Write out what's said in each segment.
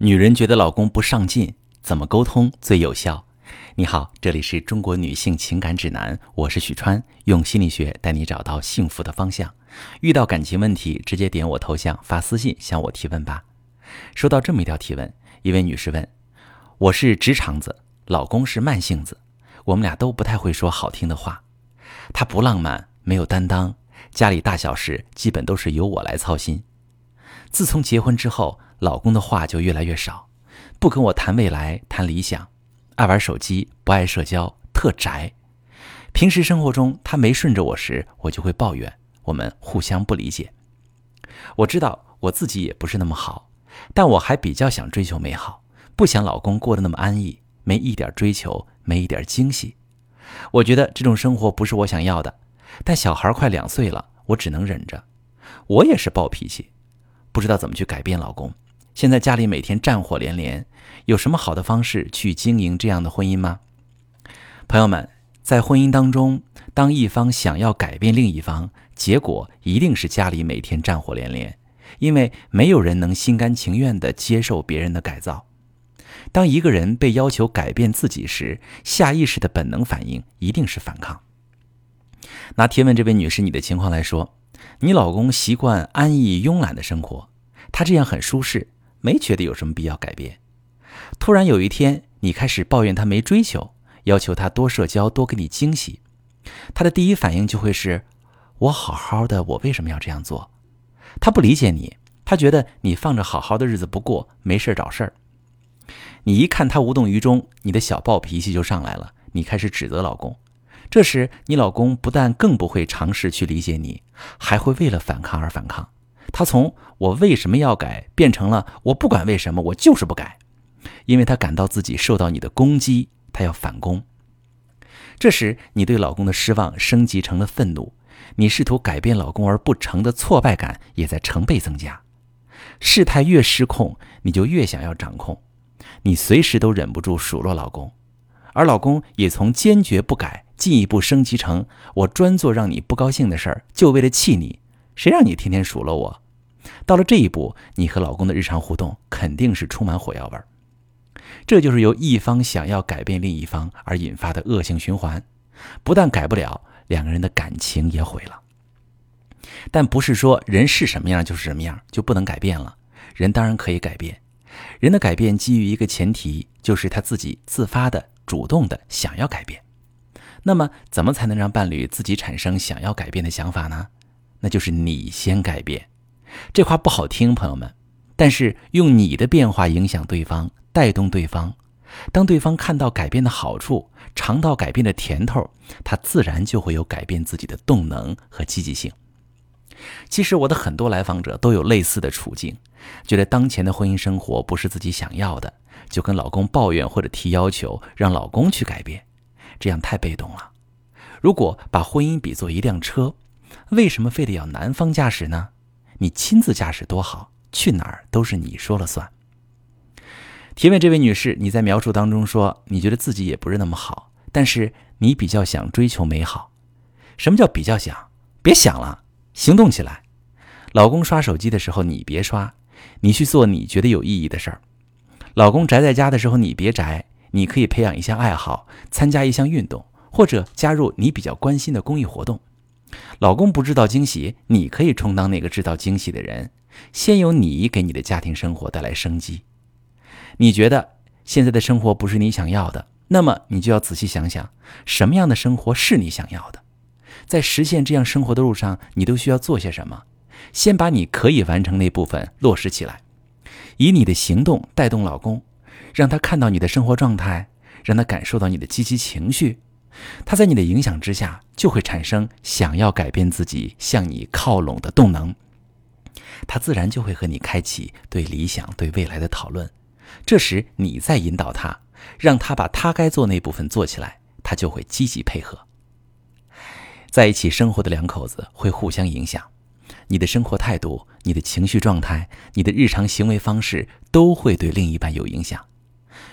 女人觉得老公不上进，怎么沟通最有效？你好，这里是中国女性情感指南，我是许川，用心理学带你找到幸福的方向。遇到感情问题，直接点我头像发私信向我提问吧。收到这么一条提问，一位女士问：我是直肠子，老公是慢性子，我们俩都不太会说好听的话，他不浪漫，没有担当，家里大小事基本都是由我来操心。自从结婚之后。老公的话就越来越少，不跟我谈未来、谈理想，爱玩手机，不爱社交，特宅。平时生活中他没顺着我时，我就会抱怨，我们互相不理解。我知道我自己也不是那么好，但我还比较想追求美好，不想老公过得那么安逸，没一点追求，没一点惊喜。我觉得这种生活不是我想要的，但小孩快两岁了，我只能忍着。我也是暴脾气，不知道怎么去改变老公。现在家里每天战火连连，有什么好的方式去经营这样的婚姻吗？朋友们，在婚姻当中，当一方想要改变另一方，结果一定是家里每天战火连连，因为没有人能心甘情愿地接受别人的改造。当一个人被要求改变自己时，下意识的本能反应一定是反抗。拿提问这位女士你的情况来说，你老公习惯安逸慵懒的生活，他这样很舒适。没觉得有什么必要改变。突然有一天，你开始抱怨他没追求，要求他多社交、多给你惊喜，他的第一反应就会是：我好好的，我为什么要这样做？他不理解你，他觉得你放着好好的日子不过，没事找事儿。你一看他无动于衷，你的小暴脾气就上来了，你开始指责老公。这时，你老公不但更不会尝试去理解你，还会为了反抗而反抗。他从我为什么要改变成了我不管为什么我就是不改，因为他感到自己受到你的攻击，他要反攻。这时你对老公的失望升级成了愤怒，你试图改变老公而不成的挫败感也在成倍增加。事态越失控，你就越想要掌控，你随时都忍不住数落老公，而老公也从坚决不改进一步升级成我专做让你不高兴的事儿，就为了气你。谁让你天天数落我？到了这一步，你和老公的日常互动肯定是充满火药味儿。这就是由一方想要改变另一方而引发的恶性循环，不但改不了，两个人的感情也毁了。但不是说人是什么样就是什么样，就不能改变了。人当然可以改变，人的改变基于一个前提，就是他自己自发的、主动的想要改变。那么，怎么才能让伴侣自己产生想要改变的想法呢？那就是你先改变，这话不好听，朋友们。但是用你的变化影响对方，带动对方，当对方看到改变的好处，尝到改变的甜头，他自然就会有改变自己的动能和积极性。其实我的很多来访者都有类似的处境，觉得当前的婚姻生活不是自己想要的，就跟老公抱怨或者提要求，让老公去改变，这样太被动了。如果把婚姻比作一辆车，为什么非得要男方驾驶呢？你亲自驾驶多好，去哪儿都是你说了算。提问这位女士，你在描述当中说你觉得自己也不是那么好，但是你比较想追求美好。什么叫比较想？别想了，行动起来。老公刷手机的时候你别刷，你去做你觉得有意义的事儿。老公宅在家的时候你别宅，你可以培养一项爱好，参加一项运动，或者加入你比较关心的公益活动。老公不制造惊喜，你可以充当那个制造惊喜的人。先由你给你的家庭生活带来生机。你觉得现在的生活不是你想要的，那么你就要仔细想想，什么样的生活是你想要的？在实现这样生活的路上，你都需要做些什么？先把你可以完成那部分落实起来，以你的行动带动老公，让他看到你的生活状态，让他感受到你的积极情绪。他在你的影响之下，就会产生想要改变自己、向你靠拢的动能。他自然就会和你开启对理想、对未来的讨论。这时，你再引导他，让他把他该做那部分做起来，他就会积极配合。在一起生活的两口子会互相影响，你的生活态度、你的情绪状态、你的日常行为方式都会对另一半有影响。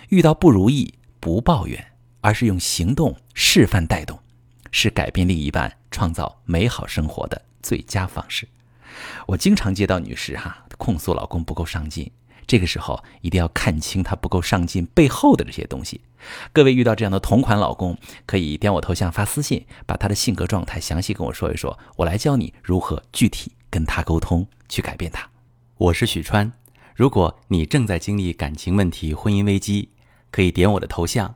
遇到不如意，不抱怨。而是用行动示范带动，是改变另一半、创造美好生活的最佳方式。我经常接到女士哈控诉老公不够上进，这个时候一定要看清他不够上进背后的这些东西。各位遇到这样的同款老公，可以点我头像发私信，把他的性格状态详细跟我说一说，我来教你如何具体跟他沟通，去改变他。我是许川，如果你正在经历感情问题、婚姻危机，可以点我的头像，